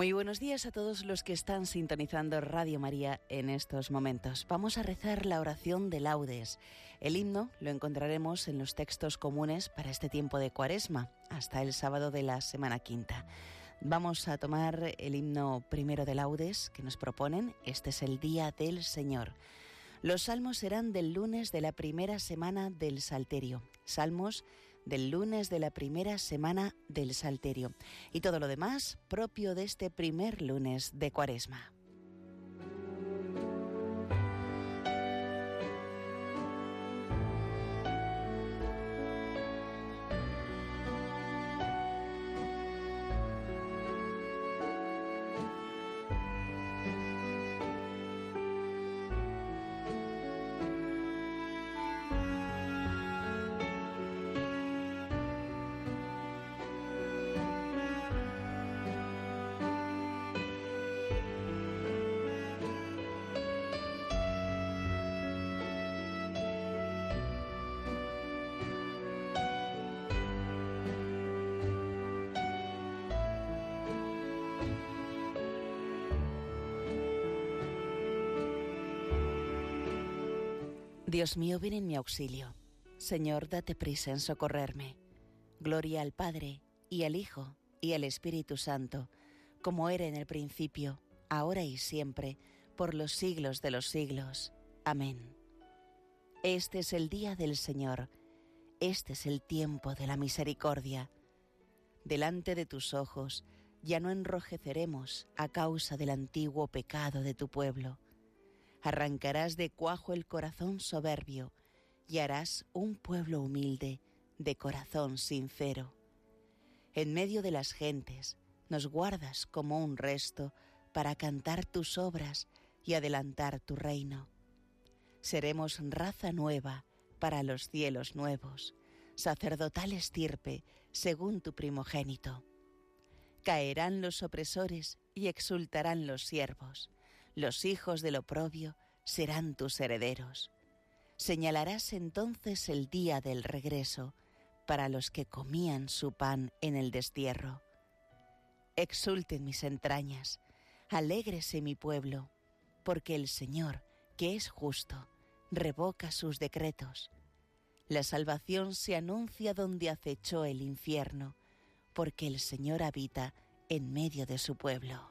Muy buenos días a todos los que están sintonizando Radio María en estos momentos. Vamos a rezar la oración de laudes. El himno lo encontraremos en los textos comunes para este tiempo de cuaresma, hasta el sábado de la semana quinta. Vamos a tomar el himno primero de laudes que nos proponen. Este es el Día del Señor. Los salmos serán del lunes de la primera semana del Salterio. Salmos del lunes de la primera semana del Salterio y todo lo demás propio de este primer lunes de Cuaresma. Dios mío, ven en mi auxilio. Señor, date prisa en socorrerme. Gloria al Padre, y al Hijo, y al Espíritu Santo, como era en el principio, ahora y siempre, por los siglos de los siglos. Amén. Este es el día del Señor, este es el tiempo de la misericordia. Delante de tus ojos ya no enrojeceremos a causa del antiguo pecado de tu pueblo arrancarás de cuajo el corazón soberbio y harás un pueblo humilde de corazón sincero. En medio de las gentes nos guardas como un resto para cantar tus obras y adelantar tu reino. Seremos raza nueva para los cielos nuevos, sacerdotal estirpe según tu primogénito. Caerán los opresores y exultarán los siervos los hijos del oprobio serán tus herederos. Señalarás entonces el día del regreso para los que comían su pan en el destierro. Exulten mis entrañas, alégrese mi pueblo, porque el Señor, que es justo, revoca sus decretos. La salvación se anuncia donde acechó el infierno, porque el Señor habita en medio de su pueblo.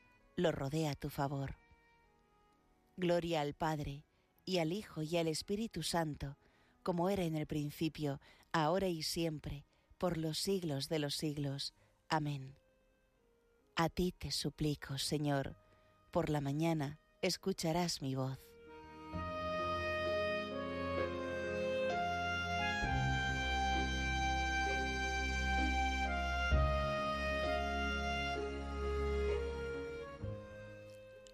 lo rodea a tu favor. Gloria al Padre, y al Hijo, y al Espíritu Santo, como era en el principio, ahora y siempre, por los siglos de los siglos. Amén. A ti te suplico, Señor, por la mañana escucharás mi voz.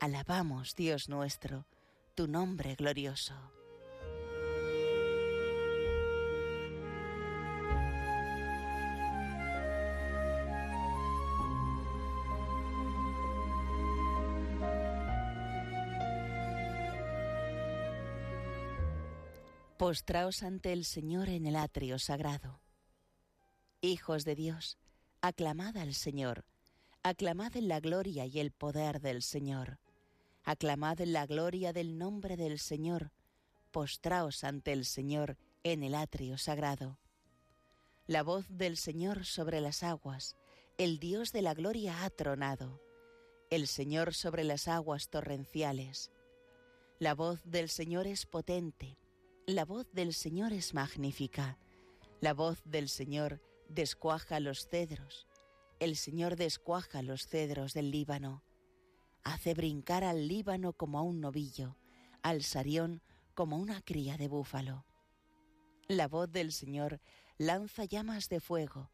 Alabamos, Dios nuestro, tu nombre glorioso. Postraos ante el Señor en el atrio sagrado. Hijos de Dios, aclamad al Señor, aclamad en la gloria y el poder del Señor, aclamad la gloria del nombre del Señor, postraos ante el Señor en el atrio sagrado. La voz del Señor sobre las aguas, el Dios de la gloria ha tronado, el Señor sobre las aguas torrenciales. La voz del Señor es potente, la voz del Señor es magnífica. La voz del Señor descuaja los cedros. El Señor descuaja los cedros del Líbano. Hace brincar al Líbano como a un novillo, al Sarión como una cría de búfalo. La voz del Señor lanza llamas de fuego.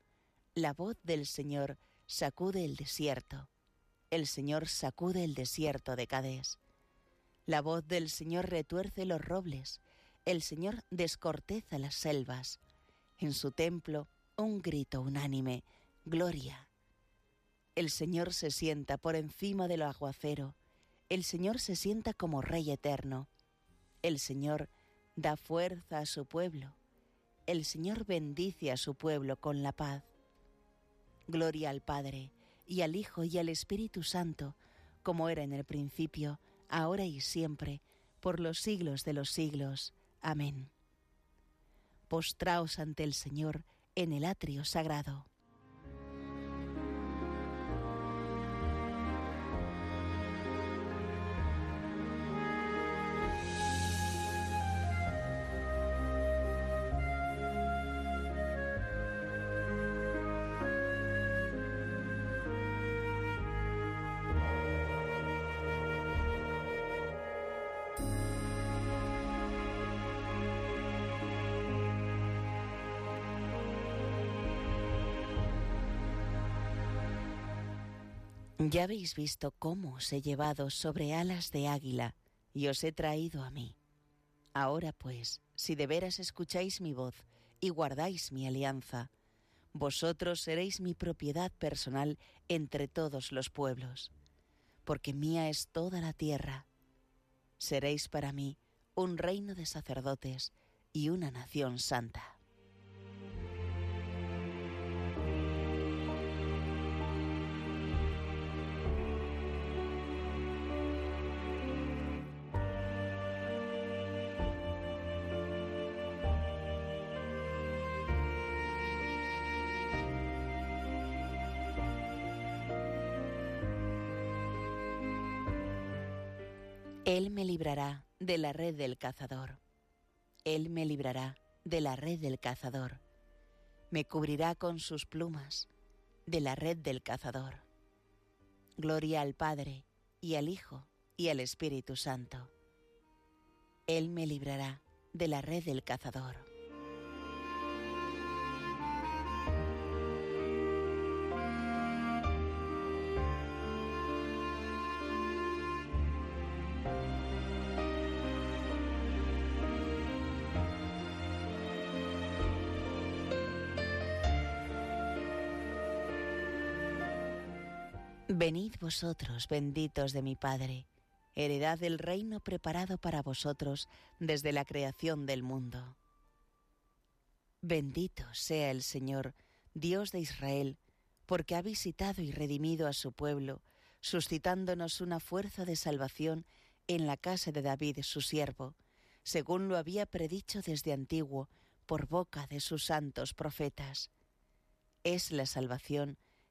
La voz del Señor sacude el desierto. El Señor sacude el desierto de Cadés. La voz del Señor retuerce los robles el Señor descorteza las selvas. En su templo un grito unánime, Gloria. El Señor se sienta por encima del aguacero, el Señor se sienta como Rey eterno. El Señor da fuerza a su pueblo, el Señor bendice a su pueblo con la paz. Gloria al Padre, y al Hijo, y al Espíritu Santo, como era en el principio, ahora y siempre, por los siglos de los siglos. Amén. Postraos ante el Señor en el atrio sagrado. Ya habéis visto cómo os he llevado sobre alas de águila y os he traído a mí. Ahora pues, si de veras escucháis mi voz y guardáis mi alianza, vosotros seréis mi propiedad personal entre todos los pueblos, porque mía es toda la tierra. Seréis para mí un reino de sacerdotes y una nación santa. Él me librará de la red del cazador. Él me librará de la red del cazador. Me cubrirá con sus plumas de la red del cazador. Gloria al Padre y al Hijo y al Espíritu Santo. Él me librará de la red del cazador. Venid vosotros, benditos de mi Padre, heredad del reino preparado para vosotros desde la creación del mundo. Bendito sea el Señor, Dios de Israel, porque ha visitado y redimido a su pueblo, suscitándonos una fuerza de salvación en la casa de David, su siervo, según lo había predicho desde antiguo por boca de sus santos profetas. Es la salvación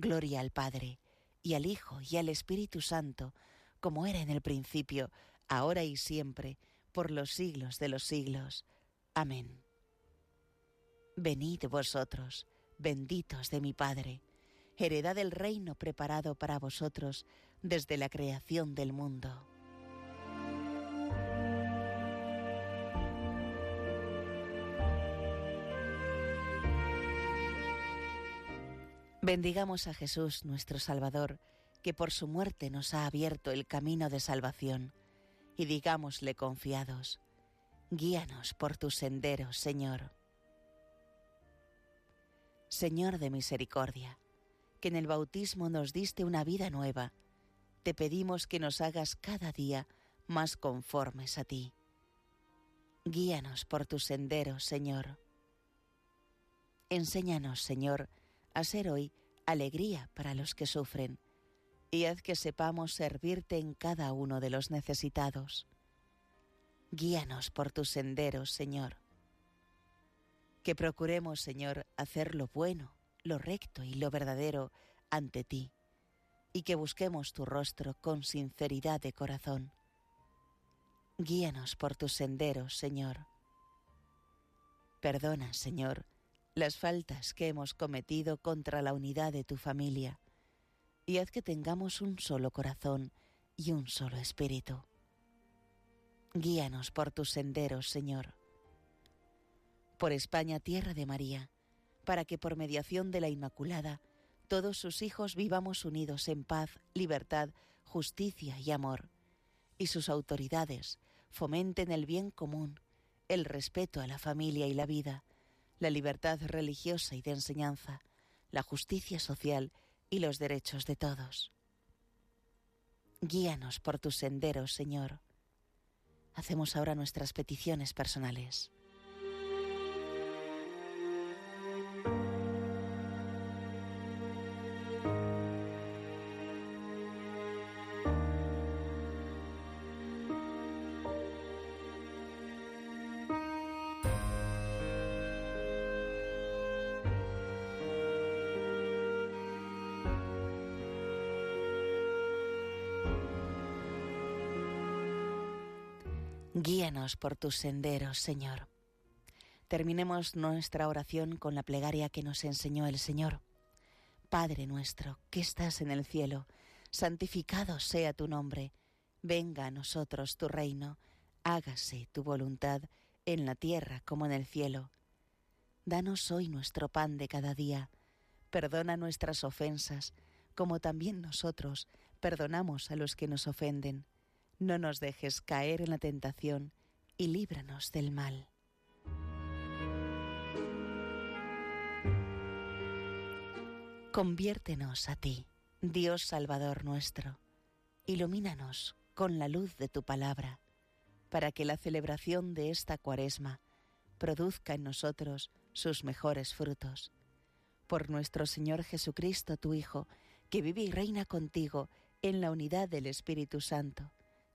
Gloria al Padre, y al Hijo, y al Espíritu Santo, como era en el principio, ahora y siempre, por los siglos de los siglos. Amén. Venid vosotros, benditos de mi Padre, heredad del reino preparado para vosotros desde la creación del mundo. Bendigamos a Jesús, nuestro Salvador, que por su muerte nos ha abierto el camino de salvación, y digámosle confiados, guíanos por tus senderos, Señor. Señor de misericordia, que en el bautismo nos diste una vida nueva, te pedimos que nos hagas cada día más conformes a ti. Guíanos por tus senderos, Señor. Enséñanos, Señor, a ser hoy alegría para los que sufren, y haz que sepamos servirte en cada uno de los necesitados. Guíanos por tus senderos, Señor. Que procuremos, Señor, hacer lo bueno, lo recto y lo verdadero ante ti, y que busquemos tu rostro con sinceridad de corazón. Guíanos por tus senderos, Señor. Perdona, Señor, las faltas que hemos cometido contra la unidad de tu familia, y haz que tengamos un solo corazón y un solo espíritu. Guíanos por tus senderos, Señor. Por España, tierra de María, para que por mediación de la Inmaculada todos sus hijos vivamos unidos en paz, libertad, justicia y amor, y sus autoridades fomenten el bien común, el respeto a la familia y la vida, la libertad religiosa y de enseñanza, la justicia social y los derechos de todos. Guíanos por tus senderos, Señor. Hacemos ahora nuestras peticiones personales. Guíanos por tus senderos, Señor. Terminemos nuestra oración con la plegaria que nos enseñó el Señor. Padre nuestro, que estás en el cielo, santificado sea tu nombre, venga a nosotros tu reino, hágase tu voluntad en la tierra como en el cielo. Danos hoy nuestro pan de cada día, perdona nuestras ofensas, como también nosotros perdonamos a los que nos ofenden no nos dejes caer en la tentación y líbranos del mal. Conviértenos a ti, Dios Salvador nuestro. Ilumínanos con la luz de tu palabra, para que la celebración de esta cuaresma produzca en nosotros sus mejores frutos. Por nuestro Señor Jesucristo, tu Hijo, que vive y reina contigo en la unidad del Espíritu Santo,